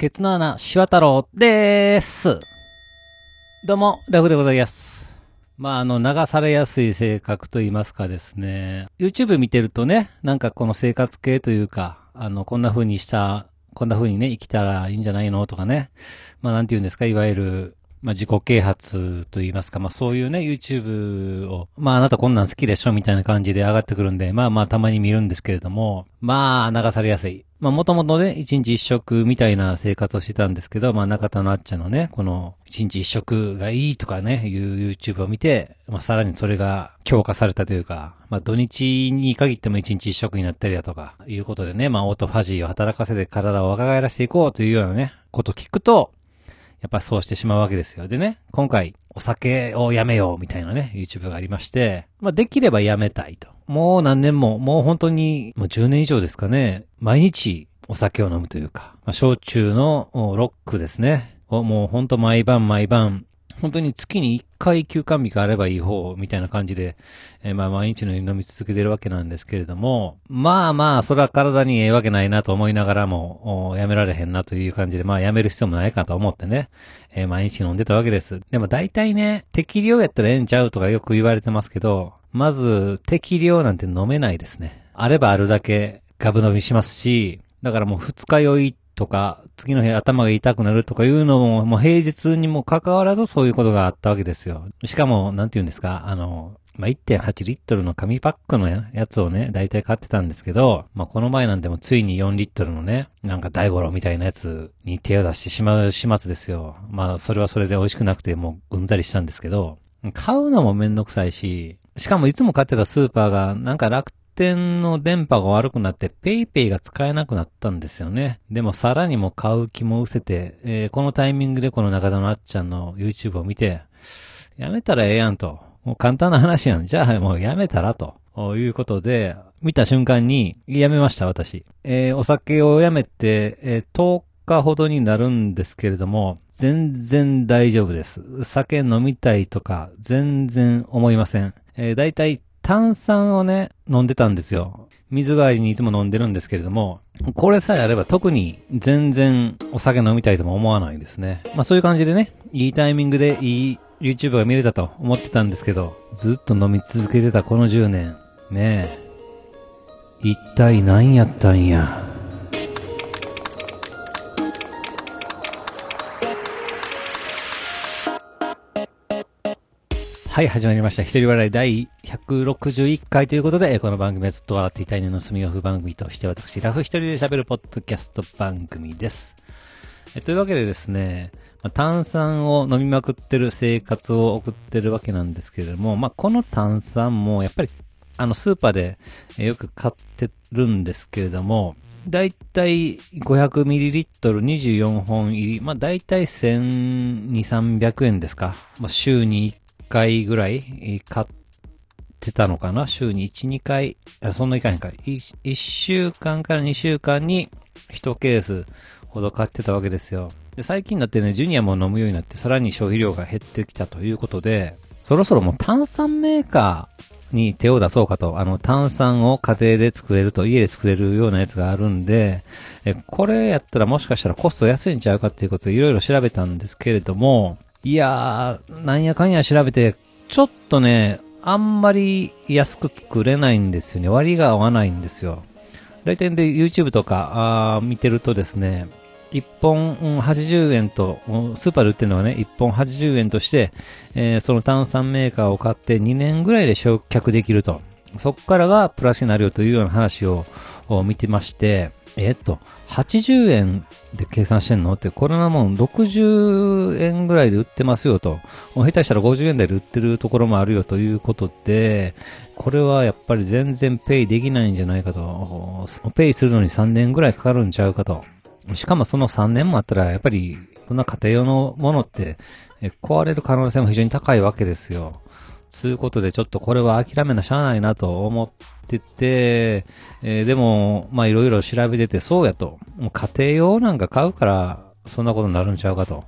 ケツの穴、シワ太郎でーす。どうも、ラフでございます。まあ、あの、流されやすい性格と言いますかですね。YouTube 見てるとね、なんかこの生活系というか、あの、こんな風にした、こんな風にね、生きたらいいんじゃないのとかね。まあ、なんて言うんですか、いわゆる、まあ、自己啓発と言いますか、まあ、そういうね、YouTube を、まあ、あなたこんなん好きでしょみたいな感じで上がってくるんで、まあまあ、たまに見るんですけれども、まあ、流されやすい。まあ、もともとね、一日一食みたいな生活をしてたんですけど、まあ、中田のあっちゃんのね、この、一日一食がいいとかね、いう YouTube を見て、まあ、さらにそれが強化されたというか、まあ、土日に限っても一日一食になったりだとか、いうことでね、まあ、オートファジーを働かせて体を若返らせていこうというようなね、ことを聞くと、やっぱそうしてしまうわけですよ。でね、今回、お酒をやめようみたいなね、YouTube がありまして、まあできればやめたいと。もう何年も、もう本当に、もう10年以上ですかね、毎日お酒を飲むというか、まあ、焼酎のロックですね。をもう本当毎晩毎晩、本当に月に1回休館日があればいい方、みたいな感じで、えーまあ毎日のように飲み続けてるわけなんですけれども、まあまあ、それは体にええわけないなと思いながらも、やめられへんなという感じで、まあやめる必要もないかと思ってね、えー毎日飲んでたわけです。でも大体ね、適量やったらええんちゃうとかよく言われてますけど、まず適量なんて飲めないですね。あればあるだけガブ飲みしますし、だからもう二日酔いとか、次の日頭が痛くなるとかいうのも、もう平日にも関わらずそういうことがあったわけですよ。しかも、なんて言うんですか、あの、まあ、1.8リットルの紙パックのやつをね、大体買ってたんですけど、まあ、この前なんでもついに4リットルのね、なんか大五郎みたいなやつに手を出してしまう始末ですよ。まあ、それはそれで美味しくなくてもううんざりしたんですけど、買うのもめんどくさいし、しかもいつも買ってたスーパーがなんか楽天の電波が悪くなって、ペイペイが使えなくなったんですよね。でもさらにも買う気も失せて、えーこのタイミングでこの中田のあっちゃんの YouTube を見て、やめたらええやんと。もう簡単な話やん。じゃあもうやめたらと。いうことで、見た瞬間に、やめました、私。えーお酒をやめて、えー10日ほどになるんですけれども、全然大丈夫です。酒飲みたいとか、全然思いません。えー、だいたい炭酸をね、飲んでたんですよ。水代わりにいつも飲んでるんですけれども、これさえあれば特に全然お酒飲みたいとも思わないですね。まあそういう感じでね、いいタイミングでいい YouTube が見れたと思ってたんですけど、ずっと飲み続けてたこの10年、ねえ、一体何やったんや。はい、始まりました。一人笑い第161回ということで、この番組はずっと笑っていたいねの住みオフ番組として私、ラフ一人で喋るポッドキャスト番組です。えというわけでですね、まあ炭酸を飲みまくってる生活を送ってるわけなんですけれども、まあ、この炭酸もやっぱり、あの、スーパーでよく買ってるんですけれども、だいたい 500ml24 本入り、まあ、だいたい1200、300円ですか？まあ、週に1回ぐらい買ってたのかな？週に1、2回、あそんないかへんか。1, 週間から2週間に1ケースほど買ってたわけですよ。で、最近になってね、ジュニアも飲むようになって、さらに消費量が減ってきたということで、そろそろもう炭酸メーカーに手を出そうかと、あの炭酸を家庭で作れると、家で作れるようなやつがあるんで、え、これやったらもしかしたらコスト安いんちゃうかっていうことをいろいろ調べたんですけれども、いやー、なんやかんや調べて、ちょっとね、あんまり安く作れないんですよね。割が合わないんですよ。大体で YouTube とかあ見てるとですね、1本80円と、スーパーで売ってるのはね、1本80円として、えーその炭酸メーカーを買って2年ぐらいで焼却できると。そこからがプラスになるよというような話を見てまして、えっと、80円で計算してんの？って、これなもん60円ぐらいで売ってますよと。もう下手したら50円台で売ってるところもあるよということで、これはやっぱり全然ペイできないんじゃないかと。ペイするのに3年ぐらいかかるんちゃうかと。しかもその3年もあったら、やっぱり、そんな家庭用のものって、壊れる可能性も非常に高いわけですよ。そうことで、ちょっとこれは諦めなしゃあないなと思ってて、えーでも、まいろいろ調べてて、そうやと。もう家庭用なんか買うから、そんなことになるんちゃうかと。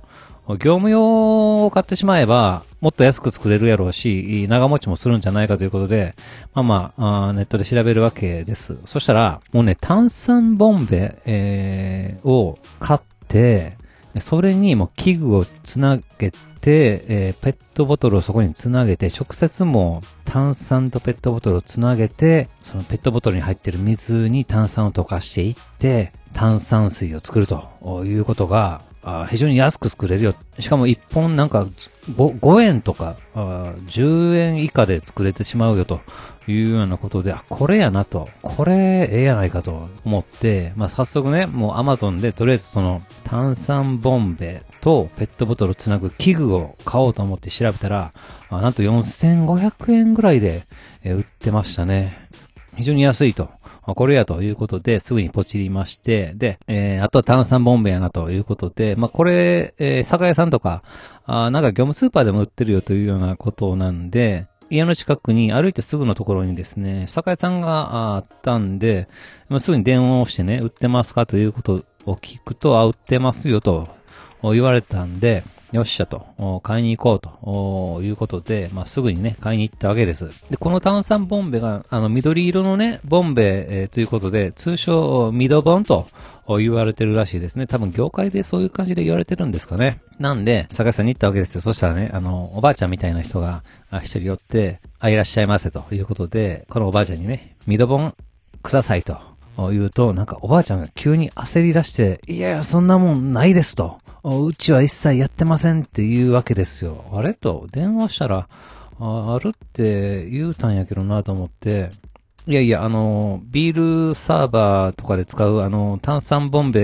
業務用を買ってしまえば、もっと安く作れるやろうし、長持ちもするんじゃないかということで、まあまあ、あネットで調べるわけです。そしたら、もうね、炭酸ボンベ、えーを買って、それにもう器具をつなげて、えー、ペットボトルをそこにつなげて、直接も炭酸とペットボトルをつなげて、そのペットボトルに入ってる水に炭酸を溶かしていって、炭酸水を作るということが、あ非常に安く作れるよ。しかも1本なんか 5, 5円とかあ10円以下で作れてしまうよというようなことで、あ、これやなと、これええやないかと思って、まあ早速ね、もう Amazon でとりあえずその炭酸ボンベとペットボトルをつなぐ器具を買おうと思って調べたら、なんと4500円ぐらいで、売ってましたね。非常に安いと。これやということで、すぐにポチりまして、で、えー、あとは炭酸ボンベやなということで、まあ、これ、えー、酒屋さんとか、あなんか業務スーパーでも売ってるよというようなことなんで、家の近くに歩いてすぐのところにですね、酒屋さんがあったんで、まあ、すぐに電話をしてね、売ってますかということを聞くと、あ、売ってますよと言われたんで、よっしゃと、買いに行こうということで、まあ、すぐにね、買いに行ったわけです。で、この炭酸ボンベが、あの、緑色のね、ボンベ、えー、ということで、通称、ミドボンと言われてるらしいですね。多分、業界でそういう感じで言われてるんですかね。なんで、坂井さんに行ったわけですよ。そしたらね、あの、おばあちゃんみたいな人が、一人寄って、あ、いらっしゃいませということで、このおばあちゃんにね、ミドボンくださいと。言うと、なんかおばあちゃんが急に焦り出して、いやいや、そんなもんないですと。うちは一切やってませんっていうわけですよ。あれと、電話したら、ああるって言うたんやけどなと思って、いやいや、あの、ビールサーバーとかで使う、あの、炭酸ボンベ、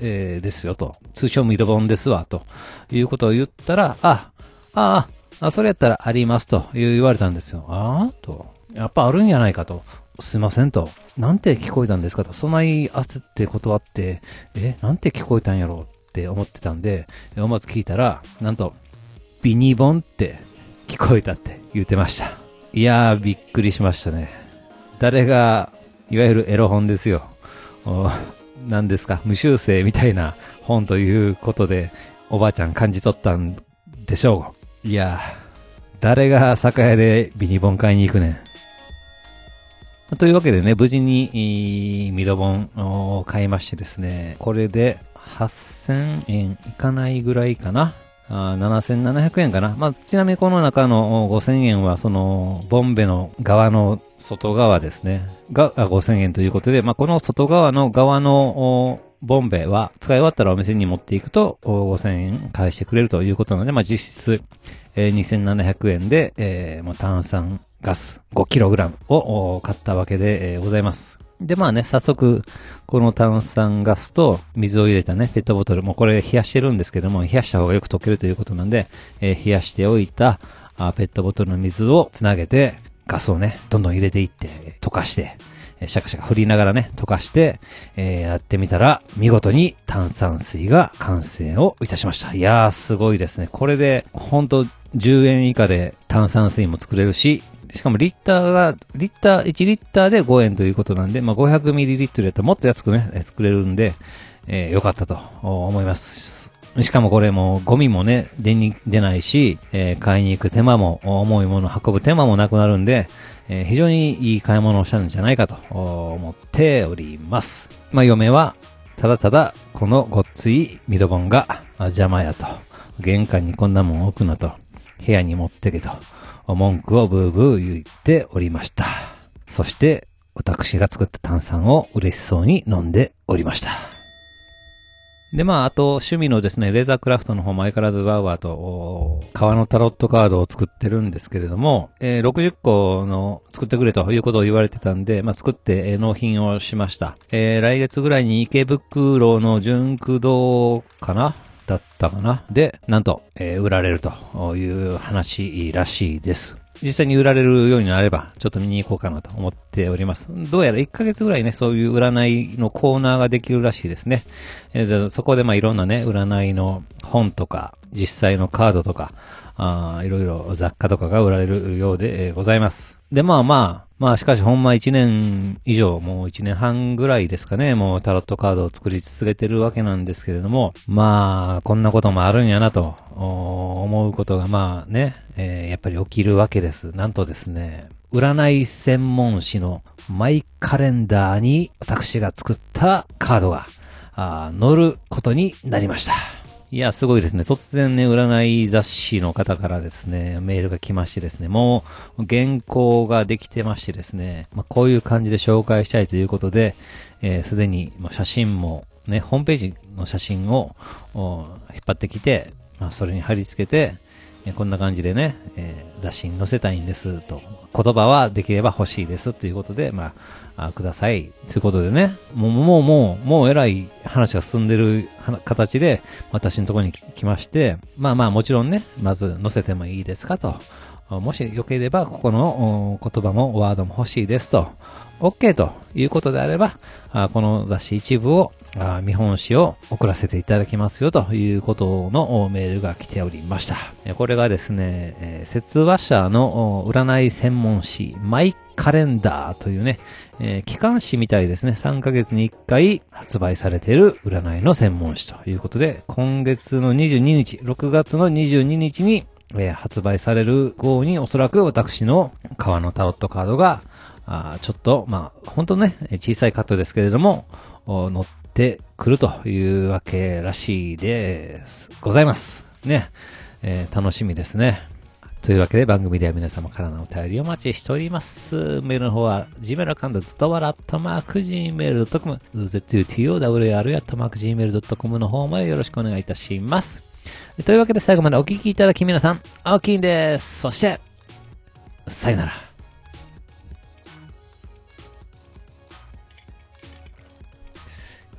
えー、ですよと。通称ミドボンですわ、ということを言ったら、あ、ああ、それやったらありますと言われたんですよ。ああと。やっぱあるんやないかと。すいませんと。なんて聞こえたんですかと。そない焦って断って、え、なんて聞こえたんやろって思ってたんで、思わず聞いたら、なんと、ビニボンって聞こえたって言ってました。いやー、びっくりしましたね。誰が、いわゆるエロ本ですよ。何ですか、無修正みたいな本ということで、おばあちゃん感じ取ったんでしょう。いやー、誰が酒屋でビニボン買いに行くねん。というわけでね、無事に、ミドボンを買いましてですね、これで8000円いかないぐらいかな。あ7700円かな。まあ、ちなみにこの中の5000円は、その、ボンベの側の外側ですね。が、5000円ということで、まあ、この外側の側のボンベは、使い終わったらお店に持っていくと、5000円返してくれるということなので、まあ、実質、えー、2700円で、えー、炭酸ガス 5kg を買ったわけで、ございます。で、まあね、早速、この炭酸ガスと水を入れたね、ペットボトル、もうこれ冷やしてるんですけども、冷やした方がよく溶けるということなんで、えー、冷やしておいたあペットボトルの水をつなげて、ガスをね、どんどん入れていって、溶かして、シャカシャカ振りながらね、溶かして、えー、やってみたら、見事に炭酸水が完成をいたしました。いやー、すごいですね。これで、ほんと10円以下で炭酸水も作れるし、しかもリッターが、リッター、1リッターで5円ということなんで、まあ、500ミリリットルやったらもっと安くね、作れるんで、えー、よかったと思います。しかもこれもゴミもね、出に、出ないし、えー、買いに行く手間も、重いもの運ぶ手間もなくなるんで、えー、非常にいい買い物をしたんじゃないかと思っております。まあ、嫁は、ただただ、このごっついミドボンが邪魔やと。玄関にこんなもん置くなと。部屋に持ってけと。文句をブーブー言っておりました。そして、私が作った炭酸を嬉しそうに飲んでおりました。で、まあ、あと、趣味のですね、レーザークラフトの方も相変わらずワーワーと、革のタロットカードを作ってるんですけれども、えー、60個の作ってくれということを言われてたんで、まあ、作って、えー、納品をしました。えー、来月ぐらいに池袋の純駆動かなだったかな。で、なんと、えー、売られるという話らしいです。実際に売られるようになれば、ちょっと見に行こうかなと思っております。どうやら1ヶ月ぐらいね、そういう占いのコーナーができるらしいですね。えー、そこでまあいろんなね、占いの本とか、実際のカードとか、あいろいろ雑貨とかが売られるようで、ございます。で、まあまあ、まあしかしほんま1年以上、もう1年半ぐらいですかね、もうタロットカードを作り続けてるわけなんですけれども、まあ、こんなこともあるんやなと、思うことがまあね、えー、やっぱり起きるわけです。なんとですね、占い専門誌のマイカレンダーに私が作ったカードがあ載ることになりました。いや、すごいですね。突然ね、占い雑誌の方からですね、メールが来ましてですね、もう原稿ができてましてですね、まあ、こういう感じで紹介したいということで、えーすでに写真もね、ホームページの写真を引っ張ってきて、まあ、それに貼り付けて、こんな感じでね、えー雑誌に載せたいんですと、言葉はできれば欲しいですということで、まあ、あください。ということでね、もう、もう、もう、もう偉い話が進んでる形で、私のところに来まして、まあまあもちろんね、まず載せてもいいですかと。もしよければ、ここの言葉もワードも欲しいですと。OK ということであれば、あこの雑誌一部を、あ見本紙を送らせていただきますよということのメールが来ておりました。これがですね、えー説話者の占い専門誌、マイカレンダーというね、えー機関誌みたいですね、3ヶ月に1回発売されている占いの専門誌ということで、今月の22日、6月の22日に、えー発売される号におそらく私の川のタロットカードが、あちょっと、まあ、本当ね、小さいカットですけれども、お乗ってくるというわけらしいです。ございます。ね。えー楽しみですね。というわけで番組では皆様からのお便りをお待ちしております。メールの方は gmail アカウントずっとわらっとマーク gmail.com zutowr やっとマーク gmail.com の方までよろしくお願いいたします。というわけで最後までお聞きいただき皆さん、青金です。そして、さよなら。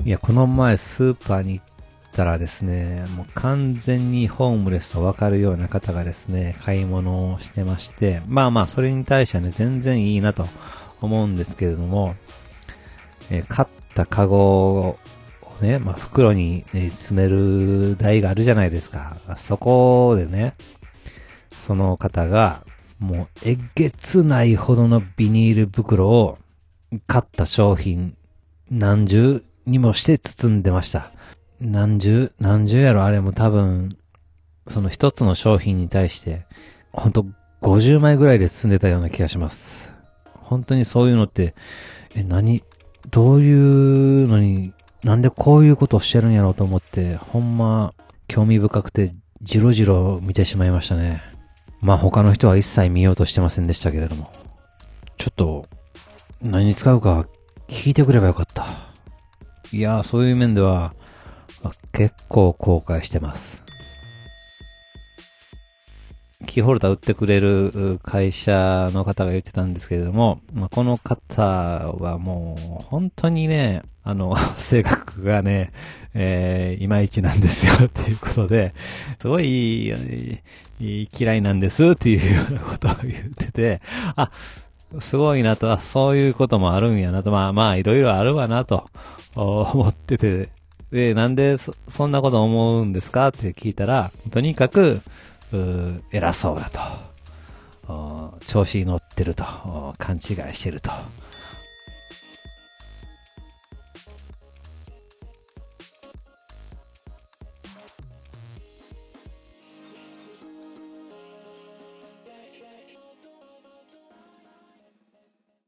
いや、この前スーパーに行ったらですね、もう完全にホームレスとわかるような方がですね、買い物をしてまして、まあまあ、それに対してはね、全然いいなと思うんですけれども、えー買ったカゴをね、まあ袋に、え詰める台があるじゃないですか。そこでね、その方が、もうえげつないほどのビニール袋を買った商品何重にもして包んでました。何重、何重やろあれも多分、その一つの商品に対して、ほんと50枚ぐらいで包んでたような気がします。本当にそういうのって、え、何、どういうのに、なんでこういうことをしてるんやろうと思って、ほんま、興味深くて、じろじろ見てしまいましたね。まあ他の人は一切見ようとしてませんでしたけれども。ちょっと、何に使うか聞いてくればよかった。いや、そういう面では、結構後悔してます。キーホルダー売ってくれる会社の方が言ってたんですけれども、まあ、この方はもう本当にね、あの、性格がね、えー、いまいちなんですよっていうことで、すごい、嫌いなんですっていうようなことを言ってて、あ、すごいなと、そういうこともあるんやなと、まあまあいろいろあるわなと思ってて、で、なんでそそんなこと思うんですかって聞いたら、とにかく、偉そうだと。調子に乗ってると。勘違いしてると。